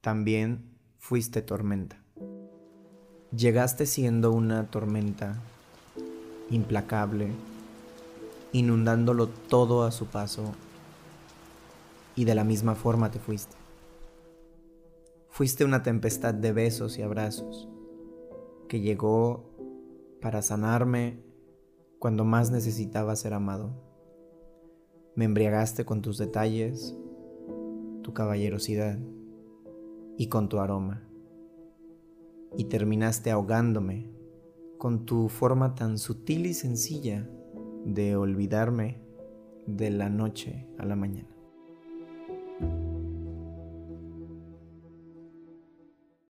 también fuiste tormenta. Llegaste siendo una tormenta implacable, inundándolo todo a su paso, y de la misma forma te fuiste. Fuiste una tempestad de besos y abrazos que llegó para sanarme cuando más necesitaba ser amado. Me embriagaste con tus detalles, tu caballerosidad y con tu aroma. Y terminaste ahogándome con tu forma tan sutil y sencilla de olvidarme de la noche a la mañana.